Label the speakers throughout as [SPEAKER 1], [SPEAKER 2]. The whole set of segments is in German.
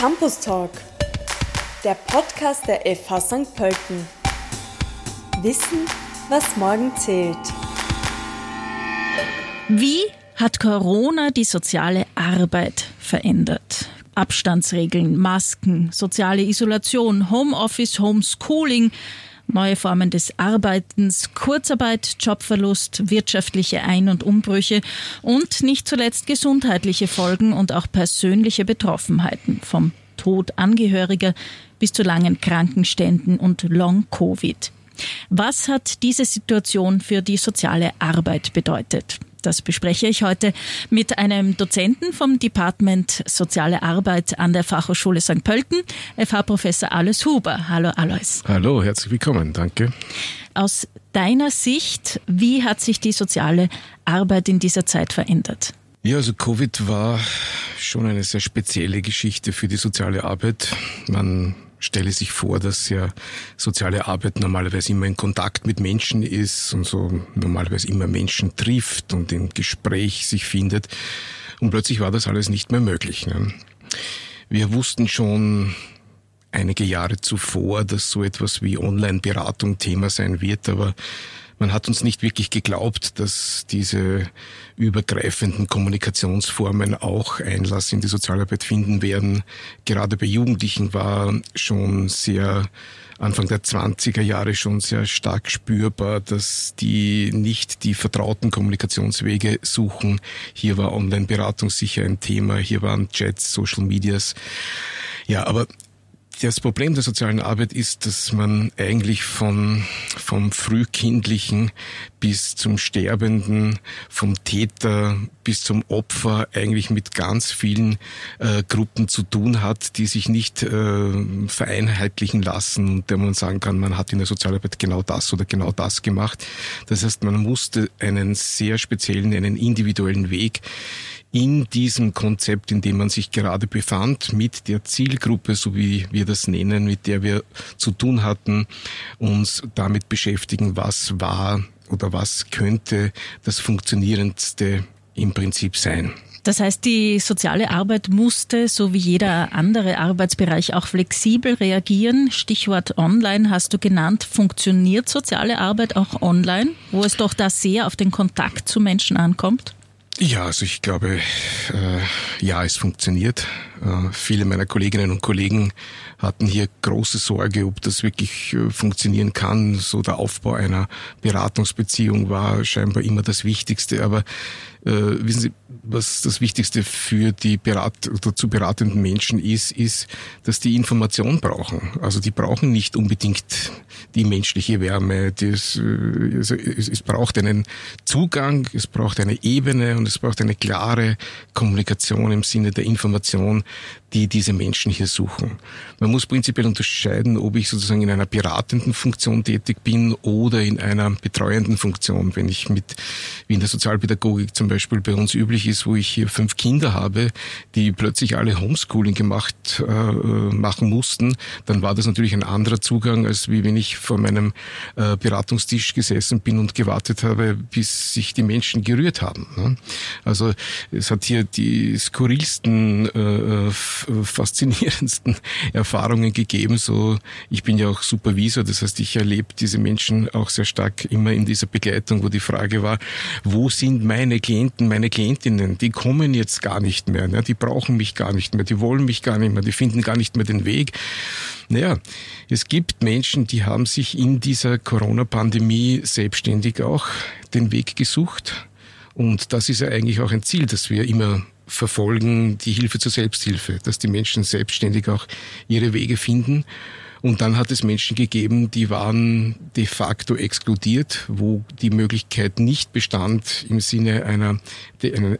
[SPEAKER 1] Campus Talk, der Podcast der FH St. Pölten. Wissen, was morgen zählt.
[SPEAKER 2] Wie hat Corona die soziale Arbeit verändert? Abstandsregeln, Masken, soziale Isolation, Homeoffice, Homeschooling, neue Formen des Arbeitens, Kurzarbeit, Jobverlust, wirtschaftliche Ein- und Umbrüche und nicht zuletzt gesundheitliche Folgen und auch persönliche Betroffenheiten vom Tod Angehöriger bis zu langen Krankenständen und Long-Covid. Was hat diese Situation für die soziale Arbeit bedeutet? Das bespreche ich heute mit einem Dozenten vom Department Soziale Arbeit an der Fachhochschule St. Pölten, FH-Professor Alois Huber. Hallo Alois.
[SPEAKER 3] Hallo, herzlich willkommen, danke.
[SPEAKER 2] Aus deiner Sicht, wie hat sich die soziale Arbeit in dieser Zeit verändert?
[SPEAKER 3] Ja, also Covid war schon eine sehr spezielle Geschichte für die soziale Arbeit. Man stelle sich vor, dass ja soziale Arbeit normalerweise immer in Kontakt mit Menschen ist und so normalerweise immer Menschen trifft und im Gespräch sich findet. Und plötzlich war das alles nicht mehr möglich. Ne? Wir wussten schon einige Jahre zuvor, dass so etwas wie Online-Beratung Thema sein wird, aber man hat uns nicht wirklich geglaubt, dass diese übergreifenden Kommunikationsformen auch Einlass in die Sozialarbeit finden werden. Gerade bei Jugendlichen war schon sehr Anfang der 20er Jahre schon sehr stark spürbar, dass die nicht die vertrauten Kommunikationswege suchen. Hier war Online-Beratung sicher ein Thema, hier waren Chats, Social Medias. Ja, aber das Problem der sozialen Arbeit ist, dass man eigentlich von, vom Frühkindlichen bis zum Sterbenden, vom Täter bis zum Opfer eigentlich mit ganz vielen äh, Gruppen zu tun hat, die sich nicht äh, vereinheitlichen lassen und der man sagen kann, man hat in der Sozialarbeit genau das oder genau das gemacht. Das heißt, man musste einen sehr speziellen, einen individuellen Weg in diesem Konzept, in dem man sich gerade befand, mit der Zielgruppe, so wie wir das nennen, mit der wir zu tun hatten, uns damit beschäftigen, was war oder was könnte das Funktionierendste im Prinzip sein.
[SPEAKER 2] Das heißt, die soziale Arbeit musste, so wie jeder andere Arbeitsbereich, auch flexibel reagieren. Stichwort Online hast du genannt. Funktioniert soziale Arbeit auch online, wo es doch da sehr auf den Kontakt zu Menschen ankommt?
[SPEAKER 3] Ja, also ich glaube, äh, ja, es funktioniert. Äh, viele meiner Kolleginnen und Kollegen hatten hier große Sorge, ob das wirklich äh, funktionieren kann. So der Aufbau einer Beratungsbeziehung war scheinbar immer das Wichtigste. Aber äh, wissen Sie, was das Wichtigste für die Berat zu beratenden Menschen ist, ist, dass die Information brauchen. Also die brauchen nicht unbedingt die menschliche Wärme. Das, äh, also es, es braucht einen Zugang, es braucht eine Ebene und es braucht eine klare Kommunikation im Sinne der Information, die diese Menschen hier suchen. Man muss prinzipiell unterscheiden, ob ich sozusagen in einer beratenden Funktion tätig bin oder in einer betreuenden Funktion. Wenn ich mit, wie in der Sozialpädagogik zum Beispiel bei uns üblich ist, wo ich hier fünf Kinder habe, die plötzlich alle Homeschooling gemacht äh, machen mussten, dann war das natürlich ein anderer Zugang, als wie wenn ich vor meinem äh, Beratungstisch gesessen bin und gewartet habe, bis sich die Menschen gerührt haben. Ne? Also es hat hier die skurrilsten äh, faszinierendsten Erfahrungen gegeben. So, ich bin ja auch Supervisor, das heißt, ich erlebe diese Menschen auch sehr stark immer in dieser Begleitung, wo die Frage war, wo sind meine Klienten, meine Klientinnen? Die kommen jetzt gar nicht mehr, ne? die brauchen mich gar nicht mehr, die wollen mich gar nicht mehr, die finden gar nicht mehr den Weg. Naja, es gibt Menschen, die haben sich in dieser Corona-Pandemie selbstständig auch den Weg gesucht. Und das ist ja eigentlich auch ein Ziel, das wir immer verfolgen die Hilfe zur Selbsthilfe, dass die Menschen selbstständig auch ihre Wege finden. Und dann hat es Menschen gegeben, die waren de facto exkludiert, wo die Möglichkeit nicht bestand, im Sinne einer,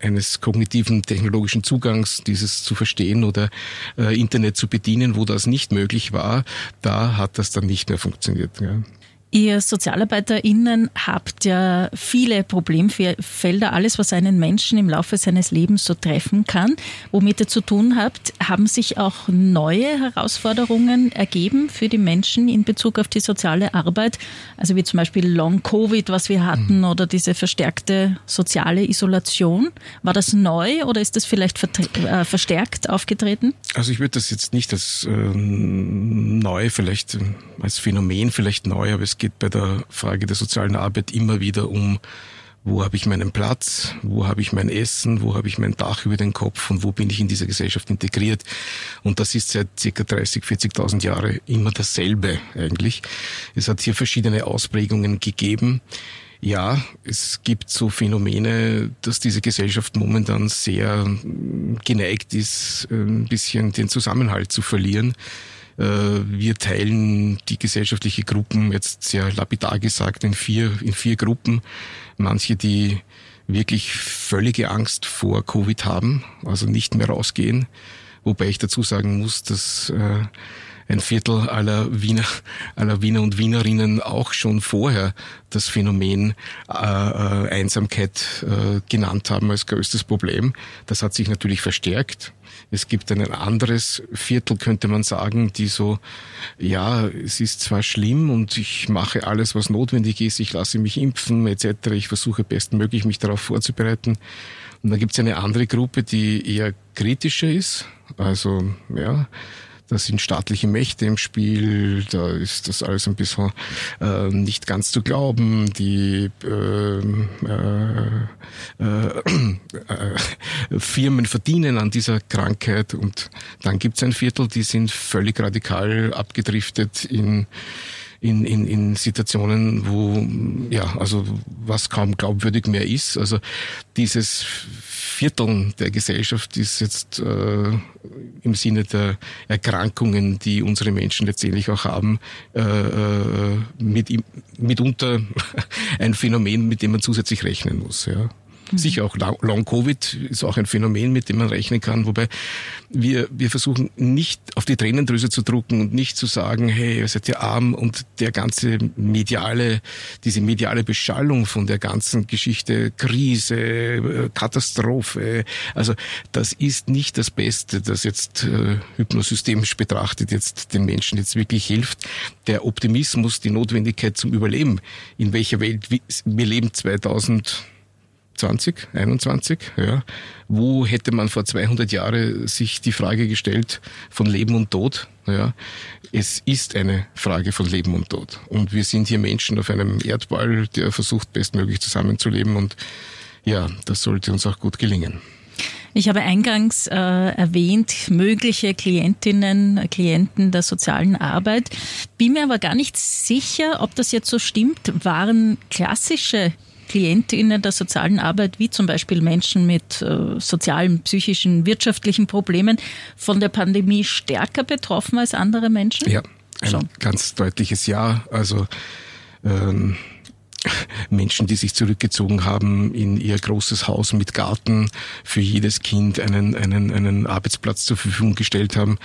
[SPEAKER 3] eines kognitiven technologischen Zugangs, dieses zu verstehen oder äh, Internet zu bedienen, wo das nicht möglich war. Da hat das dann nicht mehr funktioniert. Ja.
[SPEAKER 2] Ihr SozialarbeiterInnen habt ja viele Problemfelder, alles, was einen Menschen im Laufe seines Lebens so treffen kann. Womit ihr zu tun habt, haben sich auch neue Herausforderungen ergeben für die Menschen in Bezug auf die soziale Arbeit? Also wie zum Beispiel Long-Covid, was wir hatten, mhm. oder diese verstärkte soziale Isolation. War das neu oder ist das vielleicht äh, verstärkt aufgetreten?
[SPEAKER 3] Also ich würde das jetzt nicht als äh, neu, vielleicht als Phänomen vielleicht neu, aber es geht bei der Frage der sozialen Arbeit immer wieder um, wo habe ich meinen Platz, wo habe ich mein Essen, wo habe ich mein Dach über den Kopf und wo bin ich in dieser Gesellschaft integriert. Und das ist seit circa 30, 40.000 Jahren immer dasselbe eigentlich. Es hat hier verschiedene Ausprägungen gegeben. Ja, es gibt so Phänomene, dass diese Gesellschaft momentan sehr geneigt ist, ein bisschen den Zusammenhalt zu verlieren. Äh, wir teilen die gesellschaftliche Gruppen, jetzt sehr lapidar gesagt, in vier, in vier Gruppen. Manche, die wirklich völlige Angst vor Covid haben, also nicht mehr rausgehen. Wobei ich dazu sagen muss, dass äh, ein Viertel aller Wiener, aller Wiener und Wienerinnen auch schon vorher das Phänomen äh, äh, Einsamkeit äh, genannt haben als größtes Problem. Das hat sich natürlich verstärkt. Es gibt ein anderes Viertel, könnte man sagen, die so, ja, es ist zwar schlimm und ich mache alles, was notwendig ist, ich lasse mich impfen etc. Ich versuche bestmöglich mich darauf vorzubereiten. Und dann gibt es eine andere Gruppe, die eher kritischer ist. Also, ja, da sind staatliche Mächte im Spiel, da ist das alles ein bisschen äh, nicht ganz zu glauben. Die äh, äh, äh, Firmen verdienen an dieser Krankheit und dann gibt es ein Viertel, die sind völlig radikal abgedriftet in in, in, in Situationen, wo, ja, also was kaum glaubwürdig mehr ist. Also dieses Vierteln der Gesellschaft ist jetzt äh, im Sinne der Erkrankungen, die unsere Menschen letztendlich auch haben, äh, äh mit, mitunter ein Phänomen, mit dem man zusätzlich rechnen muss. Ja. Mhm. Sicher auch Long-Covid ist auch ein Phänomen, mit dem man rechnen kann, wobei wir, wir versuchen nicht auf die Tränendrüse zu drucken und nicht zu sagen, hey, ihr seid ja arm und der ganze mediale, diese mediale Beschallung von der ganzen Geschichte, Krise, äh, Katastrophe, also das ist nicht das Beste, das jetzt äh, hypnosystemisch betrachtet jetzt den Menschen jetzt wirklich hilft. Der Optimismus, die Notwendigkeit zum Überleben, in welcher Welt wir leben 2000 20, 21, ja. Wo hätte man vor 200 Jahren sich die Frage gestellt von Leben und Tod? Ja. Es ist eine Frage von Leben und Tod. Und wir sind hier Menschen auf einem Erdball, der versucht, bestmöglich zusammenzuleben. Und ja, das sollte uns auch gut gelingen.
[SPEAKER 2] Ich habe eingangs äh, erwähnt, mögliche Klientinnen, Klienten der sozialen Arbeit. Bin mir aber gar nicht sicher, ob das jetzt so stimmt. Waren klassische KlientInnen der sozialen Arbeit, wie zum Beispiel Menschen mit äh, sozialen, psychischen, wirtschaftlichen Problemen, von der Pandemie stärker betroffen als andere Menschen?
[SPEAKER 3] Ja, ein Schon. ganz deutliches Ja. Also ähm, Menschen, die sich zurückgezogen haben in ihr großes Haus mit Garten, für jedes Kind einen, einen, einen Arbeitsplatz zur Verfügung gestellt haben,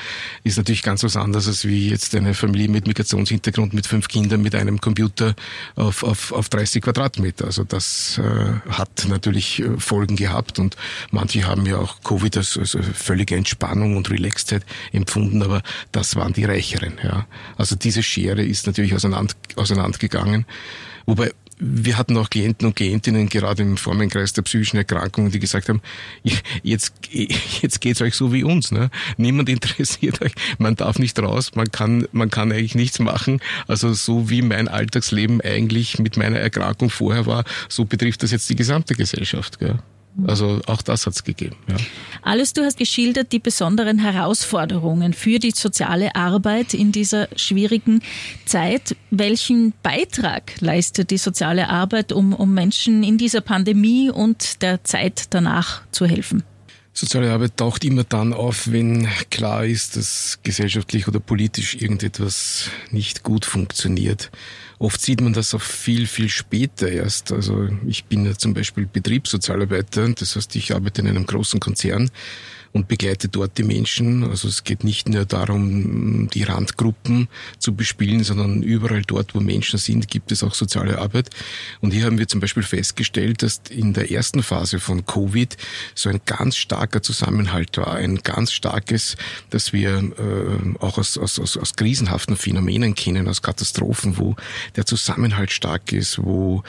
[SPEAKER 3] ist natürlich ganz was anderes als wie jetzt eine Familie mit Migrationshintergrund mit fünf Kindern mit einem Computer auf, auf, auf 30 Quadratmeter. Also das äh, hat natürlich äh, Folgen gehabt und manche haben ja auch Covid als, als völlige Entspannung und Relaxedheit empfunden, aber das waren die Reicheren. Ja. Also diese Schere ist natürlich auseinander, auseinandergegangen. Wobei wir hatten auch Klienten und Klientinnen gerade im Formenkreis der psychischen Erkrankungen, die gesagt haben, jetzt, jetzt geht's euch so wie uns. Ne? Niemand interessiert euch, man darf nicht raus, man kann, man kann eigentlich nichts machen. Also so wie mein Alltagsleben eigentlich mit meiner Erkrankung vorher war, so betrifft das jetzt die gesamte Gesellschaft. Gell? Also auch das hat es gegeben. Ja.
[SPEAKER 2] Alles, du hast geschildert die besonderen Herausforderungen für die soziale Arbeit in dieser schwierigen Zeit. Welchen Beitrag leistet die soziale Arbeit, um, um Menschen in dieser Pandemie und der Zeit danach zu helfen?
[SPEAKER 3] Soziale Arbeit taucht immer dann auf, wenn klar ist, dass gesellschaftlich oder politisch irgendetwas nicht gut funktioniert. Oft sieht man das auch viel, viel später erst. Also ich bin ja zum Beispiel Betriebssozialarbeiter, das heißt, ich arbeite in einem großen Konzern und begleite dort die Menschen. Also es geht nicht nur darum, die Randgruppen zu bespielen, sondern überall dort, wo Menschen sind, gibt es auch soziale Arbeit. Und hier haben wir zum Beispiel festgestellt, dass in der ersten Phase von Covid so ein ganz starker Zusammenhalt war, ein ganz starkes, dass wir äh, auch aus, aus, aus, aus krisenhaften Phänomenen kennen, aus Katastrophen, wo der Zusammenhalt stark ist, wo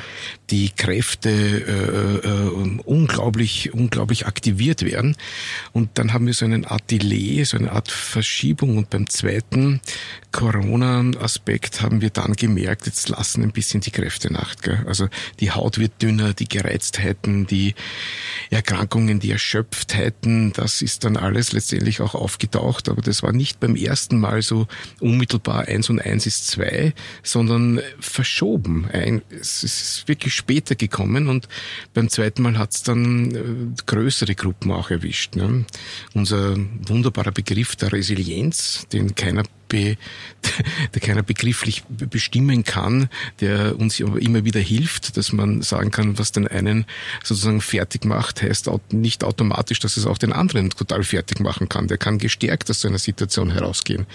[SPEAKER 3] die Kräfte äh, äh, unglaublich, unglaublich aktiviert werden. Und dann haben wir so eine Art Delay, so eine Art Verschiebung. Und beim zweiten Corona-Aspekt haben wir dann gemerkt, jetzt lassen ein bisschen die Kräfte nach. Gell? Also die Haut wird dünner, die Gereiztheiten, die Erkrankungen, die Erschöpftheiten, das ist dann alles letztendlich auch aufgetaucht. Aber das war nicht beim ersten Mal so unmittelbar eins und eins ist zwei, sondern verschoben. Es ist wirklich später gekommen und beim zweiten Mal hat es dann äh, größere Gruppen auch erwischt. Ne? Unser wunderbarer Begriff der Resilienz, den keiner be, der keiner begrifflich bestimmen kann, der uns immer wieder hilft, dass man sagen kann, was den einen sozusagen fertig macht, heißt nicht automatisch, dass es auch den anderen total fertig machen kann. Der kann gestärkt aus so einer Situation herausgehen.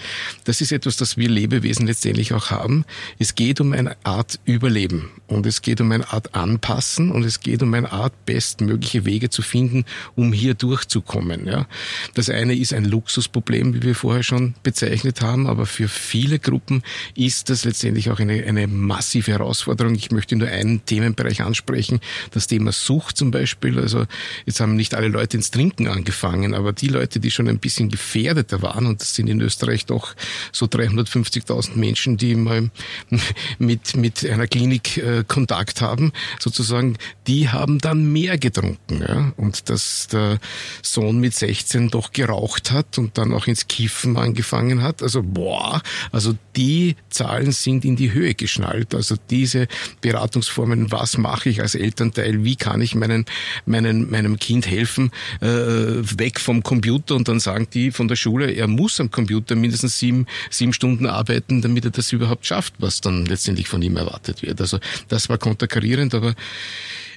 [SPEAKER 3] Das ist etwas, das wir Lebewesen letztendlich auch haben. Es geht um eine Art Überleben und es geht um eine Art Anpassen und es geht um eine Art bestmögliche Wege zu finden, um hier durchzukommen. Ja. Das eine ist ein Luxusproblem, wie wir vorher schon bezeichnet haben haben, aber für viele Gruppen ist das letztendlich auch eine, eine massive Herausforderung. Ich möchte nur einen Themenbereich ansprechen, das Thema Sucht zum Beispiel. Also jetzt haben nicht alle Leute ins Trinken angefangen, aber die Leute, die schon ein bisschen gefährdeter waren, und das sind in Österreich doch so 350.000 Menschen, die mal mit, mit einer Klinik äh, Kontakt haben, sozusagen, die haben dann mehr getrunken. Ja? Und dass der Sohn mit 16 doch geraucht hat und dann auch ins Kiffen angefangen hat. Also boah, also die Zahlen sind in die Höhe geschnallt. Also diese Beratungsformen, was mache ich als Elternteil, wie kann ich meinen, meinen, meinem Kind helfen, äh, weg vom Computer und dann sagen die von der Schule, er muss am Computer mindestens sieben, sieben Stunden arbeiten, damit er das überhaupt schafft, was dann letztendlich von ihm erwartet wird. Also das war konterkarierend, aber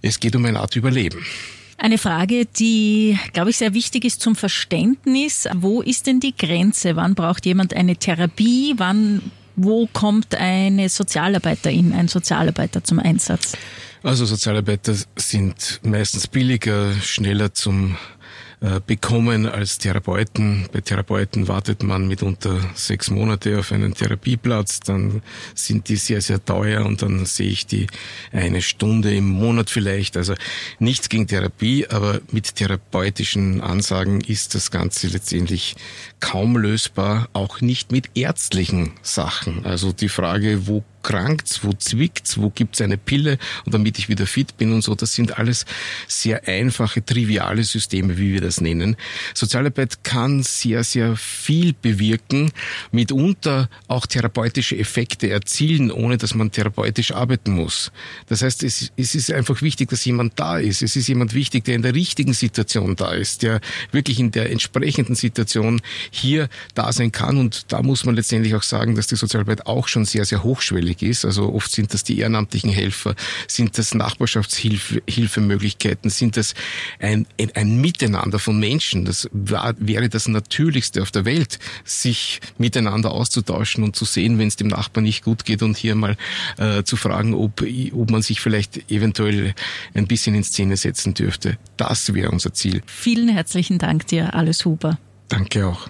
[SPEAKER 3] es geht um eine Art Überleben.
[SPEAKER 2] Eine Frage, die, glaube ich, sehr wichtig ist zum Verständnis. Wo ist denn die Grenze? Wann braucht jemand eine Therapie? Wann, wo kommt eine Sozialarbeiterin, ein Sozialarbeiter zum Einsatz?
[SPEAKER 3] Also Sozialarbeiter sind meistens billiger, schneller zum bekommen als Therapeuten. Bei Therapeuten wartet man mitunter sechs Monate auf einen Therapieplatz, dann sind die sehr, sehr teuer und dann sehe ich die eine Stunde im Monat vielleicht. Also nichts gegen Therapie, aber mit therapeutischen Ansagen ist das Ganze letztendlich kaum lösbar, auch nicht mit ärztlichen Sachen. Also die Frage, wo krankt's, wo zwickt's, wo gibt's eine Pille und damit ich wieder fit bin und so. Das sind alles sehr einfache, triviale Systeme, wie wir das nennen. Sozialarbeit kann sehr, sehr viel bewirken, mitunter auch therapeutische Effekte erzielen, ohne dass man therapeutisch arbeiten muss. Das heißt, es, es ist einfach wichtig, dass jemand da ist. Es ist jemand wichtig, der in der richtigen Situation da ist, der wirklich in der entsprechenden Situation hier da sein kann. Und da muss man letztendlich auch sagen, dass die Sozialarbeit auch schon sehr, sehr hochschwellig notwendig ist. Also oft sind das die ehrenamtlichen Helfer, sind das Nachbarschaftshilfemöglichkeiten, sind das ein, ein Miteinander von Menschen. Das war, wäre das Natürlichste auf der Welt, sich miteinander auszutauschen und zu sehen, wenn es dem Nachbarn nicht gut geht und hier mal äh, zu fragen, ob, ob man sich vielleicht eventuell ein bisschen in Szene setzen dürfte. Das wäre unser Ziel.
[SPEAKER 2] Vielen herzlichen Dank dir, Alles Huber.
[SPEAKER 3] Danke auch.